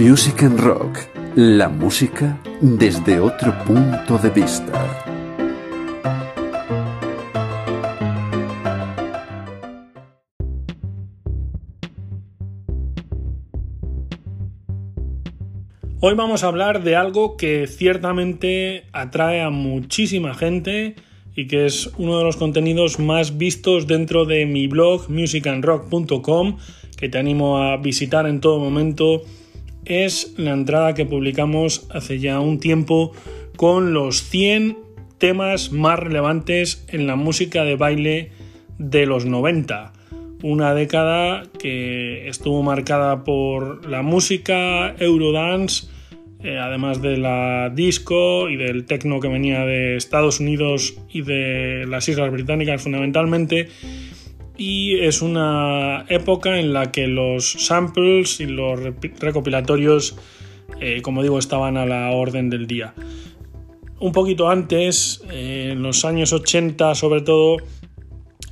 Music and Rock, la música desde otro punto de vista. Hoy vamos a hablar de algo que ciertamente atrae a muchísima gente y que es uno de los contenidos más vistos dentro de mi blog musicandrock.com que te animo a visitar en todo momento es la entrada que publicamos hace ya un tiempo con los 100 temas más relevantes en la música de baile de los 90. Una década que estuvo marcada por la música Eurodance, eh, además de la disco y del techno que venía de Estados Unidos y de las Islas Británicas fundamentalmente y es una época en la que los samples y los recopilatorios, eh, como digo, estaban a la orden del día. Un poquito antes, eh, en los años 80 sobre todo,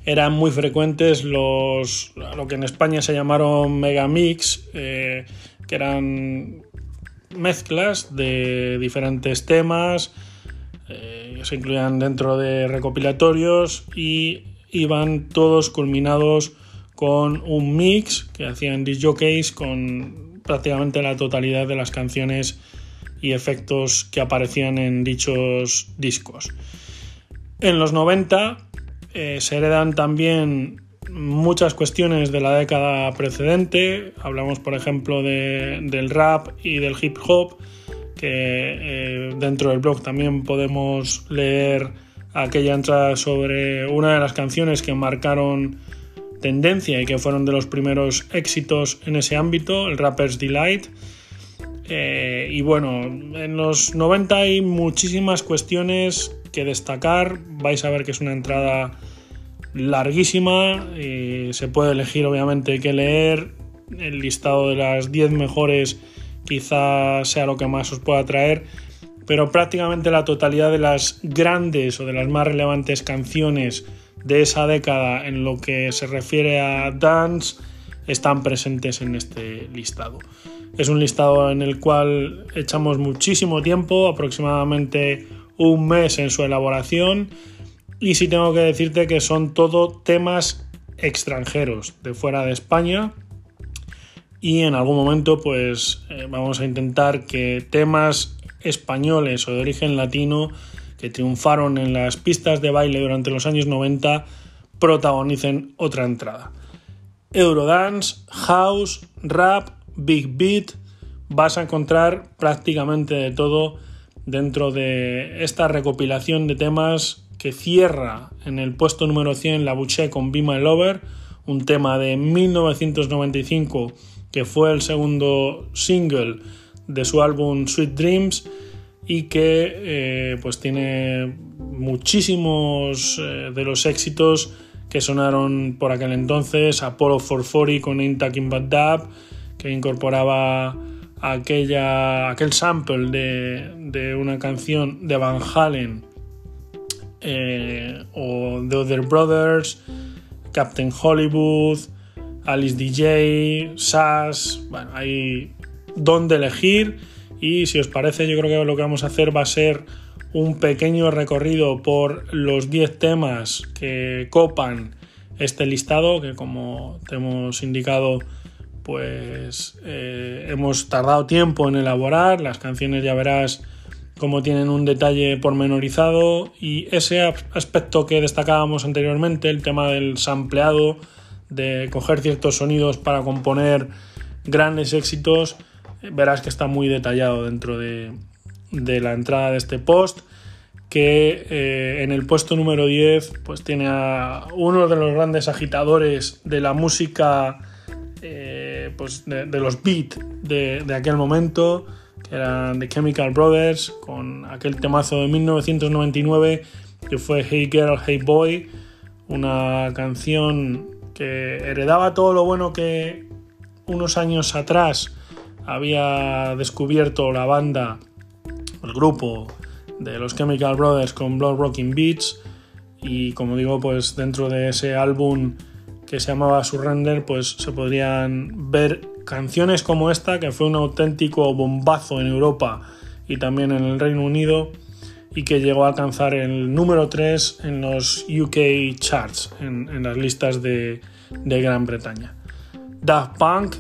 eran muy frecuentes los, lo que en España se llamaron megamix, eh, que eran mezclas de diferentes temas, se incluían dentro de recopilatorios y iban todos culminados con un mix que hacían disc jockeys con prácticamente la totalidad de las canciones y efectos que aparecían en dichos discos. En los 90 eh, se heredan también muchas cuestiones de la década precedente. Hablamos, por ejemplo, del rap y del hip hop, que eh, dentro del blog también podemos leer aquella entrada sobre una de las canciones que marcaron tendencia y que fueron de los primeros éxitos en ese ámbito, el Rapper's Delight. Eh, y bueno, en los 90 hay muchísimas cuestiones que destacar. Vais a ver que es una entrada larguísima. Y se puede elegir, obviamente, qué leer. El listado de las 10 mejores quizás sea lo que más os pueda traer pero prácticamente la totalidad de las grandes o de las más relevantes canciones de esa década en lo que se refiere a dance están presentes en este listado. Es un listado en el cual echamos muchísimo tiempo, aproximadamente un mes en su elaboración, y sí tengo que decirte que son todo temas extranjeros de fuera de España y en algún momento pues eh, vamos a intentar que temas españoles o de origen latino que triunfaron en las pistas de baile durante los años 90 protagonicen otra entrada. Eurodance, house, rap, big beat, vas a encontrar prácticamente de todo dentro de esta recopilación de temas que cierra en el puesto número 100 la Boucher con Be My Lover, un tema de 1995 que fue el segundo single de su álbum Sweet Dreams y que eh, pues tiene muchísimos eh, de los éxitos que sonaron por aquel entonces, Apollo 440 con Ain't Talking But Dab, que incorporaba aquella, aquel sample de, una canción de Van Halen eh, o The Other Brothers, Captain Hollywood, Alice DJ, Sass, bueno, hay donde elegir y si os parece yo creo que lo que vamos a hacer va a ser un pequeño recorrido por los 10 temas que copan este listado que como te hemos indicado pues eh, hemos tardado tiempo en elaborar. Las canciones ya verás cómo tienen un detalle pormenorizado y ese aspecto que destacábamos anteriormente el tema del sampleado de coger ciertos sonidos para componer grandes éxitos verás que está muy detallado dentro de, la entrada de este post que eh, en el puesto número 10 pues tiene a uno de los grandes agitadores de la música eh, pues de, los beats de, de, aquel momento que eran The Chemical Brothers con aquel temazo de 1999 que fue Hey Girl, Hey Boy una canción que heredaba todo lo bueno que unos años atrás había descubierto la banda, el grupo de los Chemical Brothers con Blood Rocking Beats y como digo pues dentro de ese álbum que se llamaba Surrender pues se podrían ver canciones como esta, que fue un auténtico bombazo en Europa y también en el Reino Unido, y que llegó a alcanzar el número 3 en los UK charts, en, las listas de, de Gran Bretaña. Daft Punk,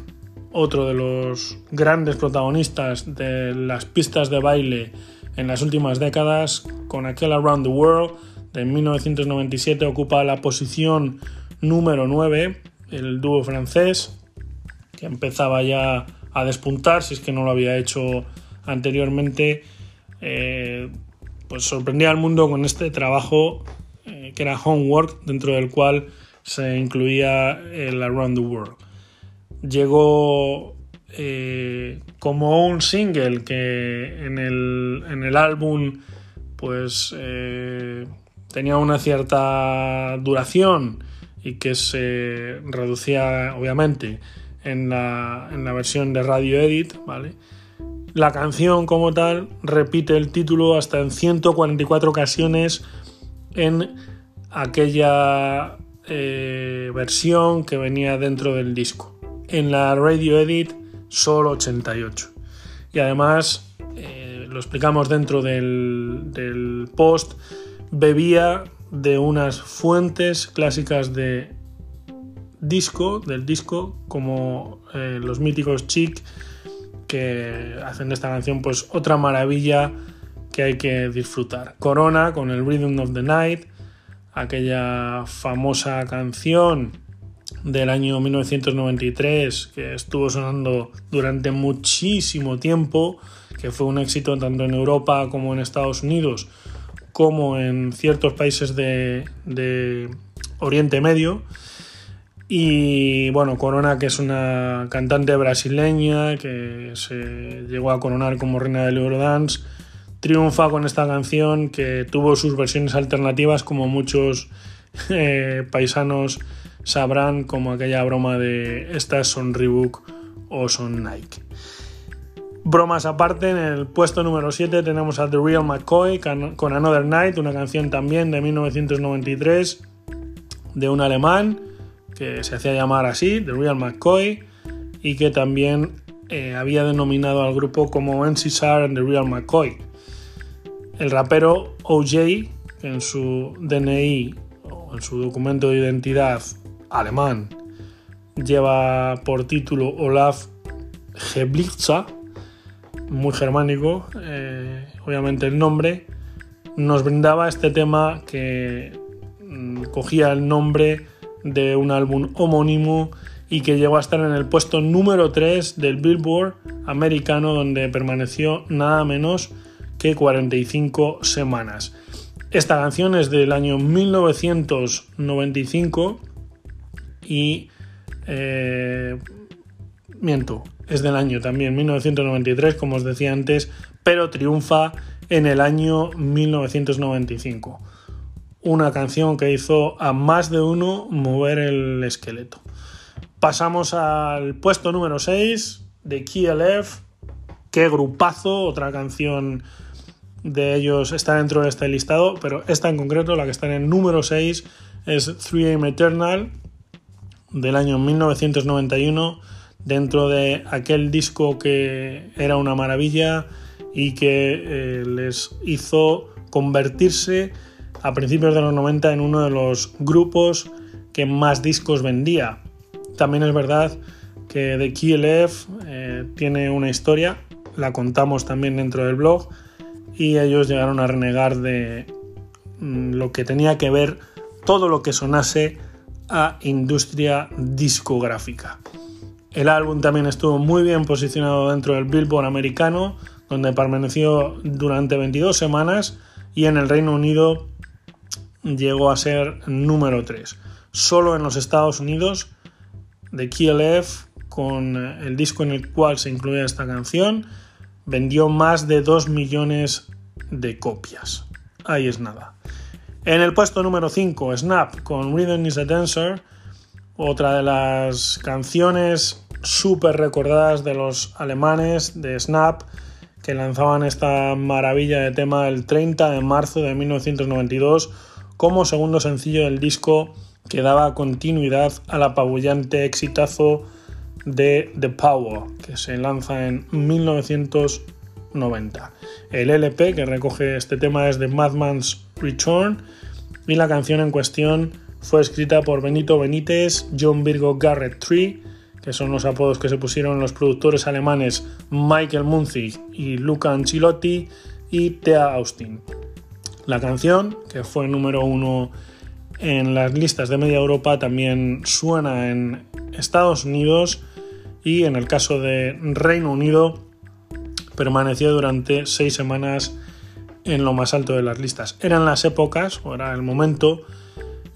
otro de los grandes protagonistas de las pistas de baile en las últimas décadas, con aquel Around the World de 1997 ocupa la posición número 9, el dúo francés, que empezaba ya a despuntar, si es que no lo había hecho anteriormente, eh, pues sorprendía al mundo con este trabajo eh, que era Homework, dentro del cual se incluía el Around the World. Llegó eh, como un single que en el, en el álbum pues tenía una cierta duración y que se reducía obviamente en la, en la versión de Radio Edit, ¿vale? La canción como tal repite el título hasta en 144 ocasiones en aquella eh, versión que venía dentro del disco. En la Radio Edit solo 88. Y además, eh, lo explicamos dentro del, post, bebía de unas fuentes clásicas de disco, del disco, como eh, los míticos Chic, que hacen de esta canción pues otra maravilla que hay que disfrutar. Corona con el Rhythm of the Night, aquella famosa canción del año 1993 que estuvo sonando durante muchísimo tiempo, que fue un éxito tanto en Europa como en Estados Unidos, como en ciertos países de, Oriente Medio. Y bueno, Corona, que es una cantante brasileña que se llegó a coronar como reina del Eurodance, triunfa con esta canción que tuvo sus versiones alternativas, como muchos eh, paisanos sabrán, como aquella broma de estas son Reebok o son Nike. Bromas aparte, en el puesto número 7 tenemos a The Real McCoy con Another Night, una canción también de 1993 de un alemán que se hacía llamar así, The Real McCoy, y que también eh, había denominado al grupo como NCSR and The Real McCoy. El rapero OJ, en su DNI o en su documento de identidad alemán, lleva por título Olaf Geblitza, muy germánico, eh, obviamente el nombre, nos brindaba este tema que mm, cogía el nombre de un álbum homónimo y que llegó a estar en el puesto número 3 del Billboard americano donde permaneció nada menos que 45 semanas. Esta canción es del año 1995 y... Eh, miento, es del año también 1993, como os decía antes, pero triunfa en el año 1995. Una canción que hizo a más de uno mover el esqueleto. Pasamos al puesto número 6 de KLF. Qué grupazo, otra canción de ellos está dentro de este listado, pero esta en concreto, la que está en el número 6, es 3AM Eternal del año 1991 dentro de aquel disco que era una maravilla y que eh, les hizo convertirse a principios de los 90 en uno de los grupos que más discos vendía. También es verdad que The KLF eh, tiene una historia, la contamos también dentro del blog, y ellos llegaron a renegar de mm, lo que tenía que ver todo lo que sonase a industria discográfica. El álbum también estuvo muy bien posicionado dentro del Billboard americano, donde permaneció durante 22 semanas y en el Reino Unido llegó a ser número 3. Solo en los Estados Unidos, The KLF, con el disco en el cual se incluía esta canción, vendió más de 2 millones de copias. Ahí es nada. En el puesto número 5, Snap con Rhythm is a Dancer, otra de las canciones súper recordadas de los alemanes de Snap que lanzaban esta maravilla de tema el 30 de marzo de 1992 como segundo sencillo del disco que daba continuidad al apabullante exitazo de The Power, que se lanza en 1990. El LP que recoge este tema es The Madman's Return y la canción en cuestión fue escrita por Benito Benítez, John Virgo Garrett Tree, que son los apodos que se pusieron los productores alemanes Michael Munzig y Luca Ancilotti y Thea Austin. La canción, que fue número uno en las listas de media Europa, también suena en Estados Unidos y en el caso de Reino Unido permaneció durante seis semanas en lo más alto de las listas. Eran las épocas, o era el momento,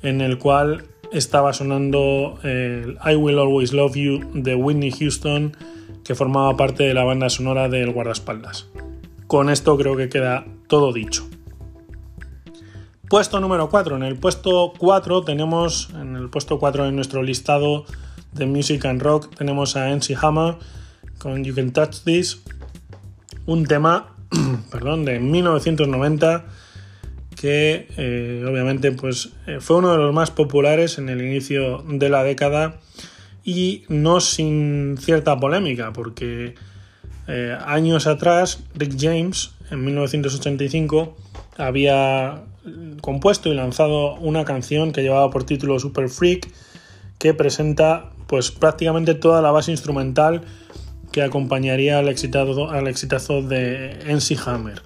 en el cual estaba sonando el I Will Always Love You de Whitney Houston, que formaba parte de la banda sonora del guardaespaldas. Con esto creo que queda todo dicho. Puesto número 4. En el puesto 4 tenemos, en el puesto 4 de nuestro listado de Music and Rock, tenemos a NC Hammer con You Can Touch This, un tema, perdón, de 1990 que eh, obviamente pues, eh, fue uno de los más populares en el inicio de la década y no sin cierta polémica, porque eh, años atrás Rick James, en 1985, había compuesto y lanzado una canción que llevaba por título Super Freak, que presenta pues prácticamente toda la base instrumental que acompañaría al exitazo, al exitazo de NC Hammer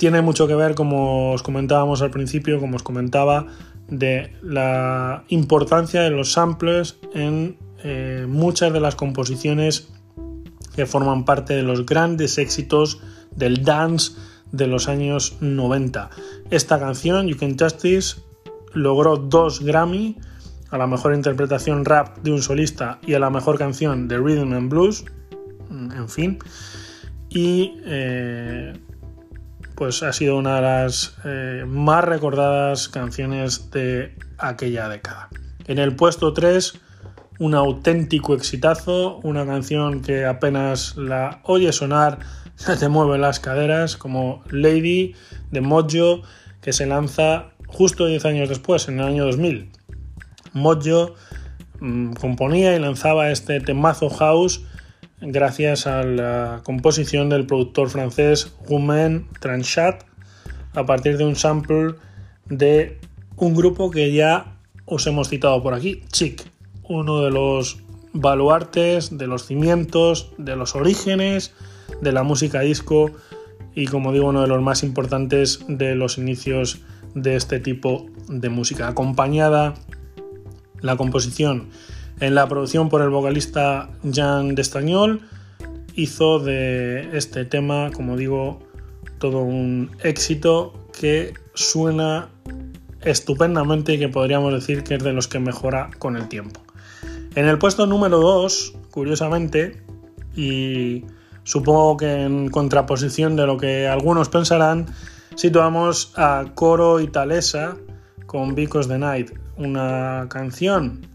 tiene mucho que ver, como os comentábamos al principio, como os comentaba, de la importancia de los samples en eh, muchas de las composiciones que forman parte de los grandes éxitos del dance de los años 90. Esta canción, You Can Justice, logró dos Grammy a la mejor interpretación rap de un solista y a la mejor canción de Rhythm and Blues, en fin. Y eh, pues ha sido una de las eh, más recordadas canciones de aquella década. En el puesto 3, un auténtico exitazo, una canción que apenas la oye sonar ya te mueve las caderas, como Lady de Mojo, que se lanza justo 10 años después, en el año 2000. Mojo mm, componía y lanzaba este temazo house gracias a la composición del productor francés Romain Tranchat a partir de un sample de un grupo que ya os hemos citado por aquí, Chic, uno de los baluartes, de los cimientos, de los orígenes de la música disco y como digo uno de los más importantes de los inicios de este tipo de música, acompañada la composición en la producción por el vocalista Jean Destagnol hizo de este tema, como digo, todo un éxito que suena estupendamente y que podríamos decir que es de los que mejora con el tiempo. En el puesto número 2, curiosamente, y supongo que en contraposición de lo que algunos pensarán, situamos a Coro Italesa con Because the Night, una canción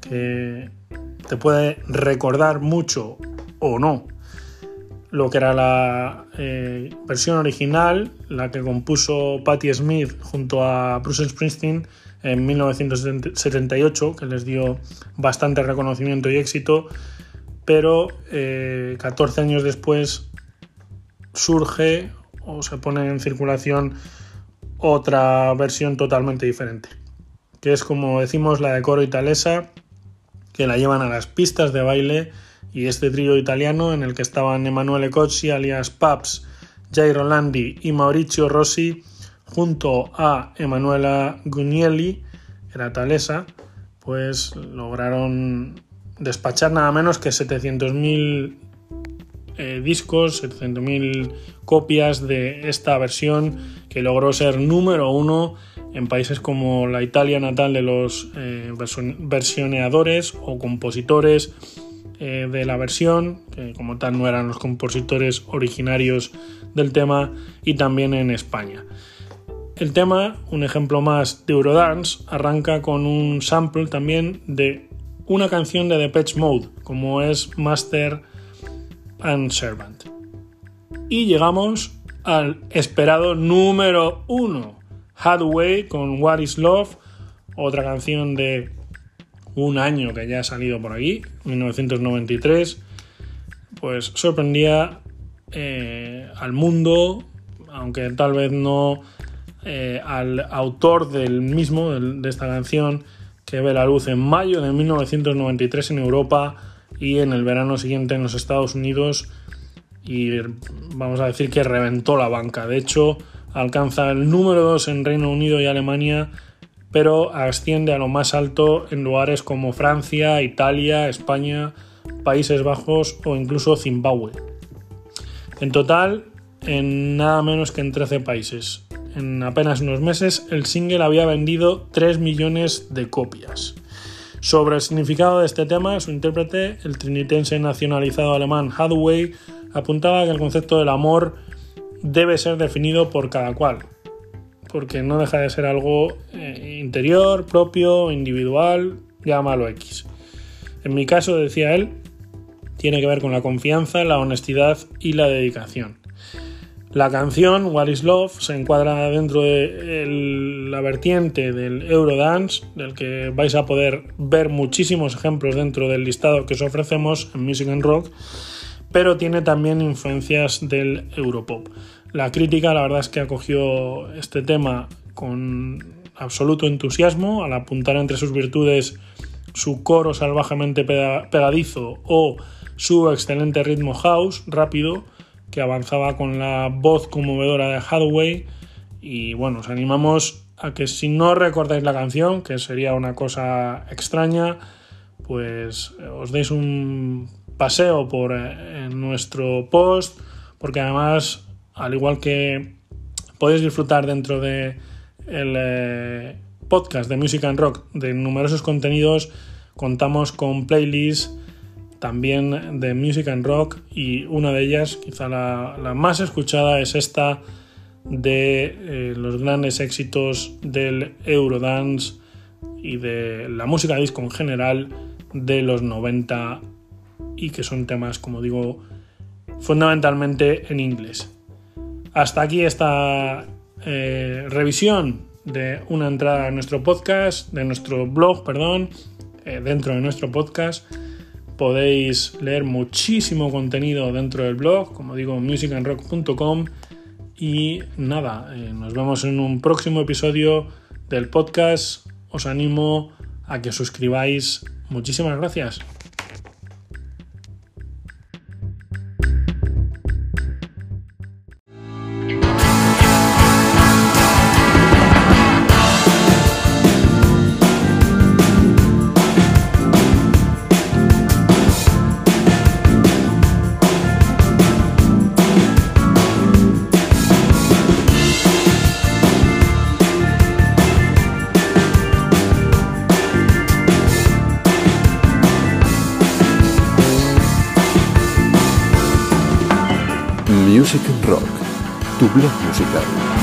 que te puede recordar mucho o no lo que era la eh, versión original, la que compuso Patti Smith junto a Bruce Springsteen en 1978, que les dio bastante reconocimiento y éxito, pero 14 eh, años después surge o se pone en circulación otra versión totalmente diferente, que es como decimos la de coro italesa, que la llevan a las pistas de baile y este trío italiano en el que estaban Emanuele Cocci alias Paps, Jairo Landi y Mauricio Rossi junto a Emanuela Gugnelli, era talesa, pues lograron despachar nada menos que 700.000 eh, discos, 700.000 copias de esta versión que logró ser número uno en países como la Italia natal de los eh, versioneadores o compositores eh, de la versión, que como tal no eran los compositores originarios del tema, y también en España. El tema, un ejemplo más de Eurodance, arranca con un sample también de una canción de Depeche Mode, como es Master and Servant. Y llegamos al esperado número uno Hathaway con What is Love, otra canción de un año que ya ha salido por aquí, 1993, pues sorprendía eh, al mundo, aunque tal vez no eh, al autor del mismo, de esta canción, que ve la luz en mayo de 1993 en Europa y en el verano siguiente en los Estados Unidos y vamos a decir que reventó la banca. De hecho, alcanza el número 2 en Reino Unido y Alemania, pero asciende a lo más alto en lugares como Francia, Italia, España, Países Bajos o incluso Zimbabue. En total, en nada menos que en 13 países. En apenas unos meses, el single había vendido 3 millones de copias. Sobre el significado de este tema, su intérprete, el trinitense nacionalizado alemán Hathaway, apuntaba que el concepto del amor debe ser definido por cada cual, porque no deja de ser algo eh, interior, propio, individual, llámalo X. En mi caso, decía él, tiene que ver con la confianza, la honestidad y la dedicación. La canción What is Love se encuadra dentro de la vertiente del Eurodance, del que vais a poder ver muchísimos ejemplos dentro del listado que os ofrecemos en Music and Rock, pero tiene también influencias del Europop. La crítica, la verdad es que acogió este tema con absoluto entusiasmo al apuntar entre sus virtudes su coro salvajemente pegadizo o su excelente ritmo house rápido que avanzaba con la voz conmovedora de Hathaway y bueno, os animamos a que si no recordáis la canción, que sería una cosa extraña, pues eh, os deis un paseo por eh, nuestro post, porque además, al igual que podéis disfrutar dentro de el eh, podcast de Music and Rock de numerosos contenidos, contamos con playlists también de Music and Rock y una de ellas, quizá la, más escuchada, es esta de eh, los grandes éxitos del Eurodance y de la música disco en general de los 90 y que son temas, como digo, fundamentalmente en inglés. Hasta aquí esta eh, revisión de una entrada a nuestro podcast, de nuestro blog, perdón, eh, dentro de nuestro podcast Podéis leer muchísimo contenido dentro del blog, como digo, musicandrock.com. Y nada, eh, nos vemos en un próximo episodio del podcast. Os animo a que suscribáis. Muchísimas gracias. Blog musical.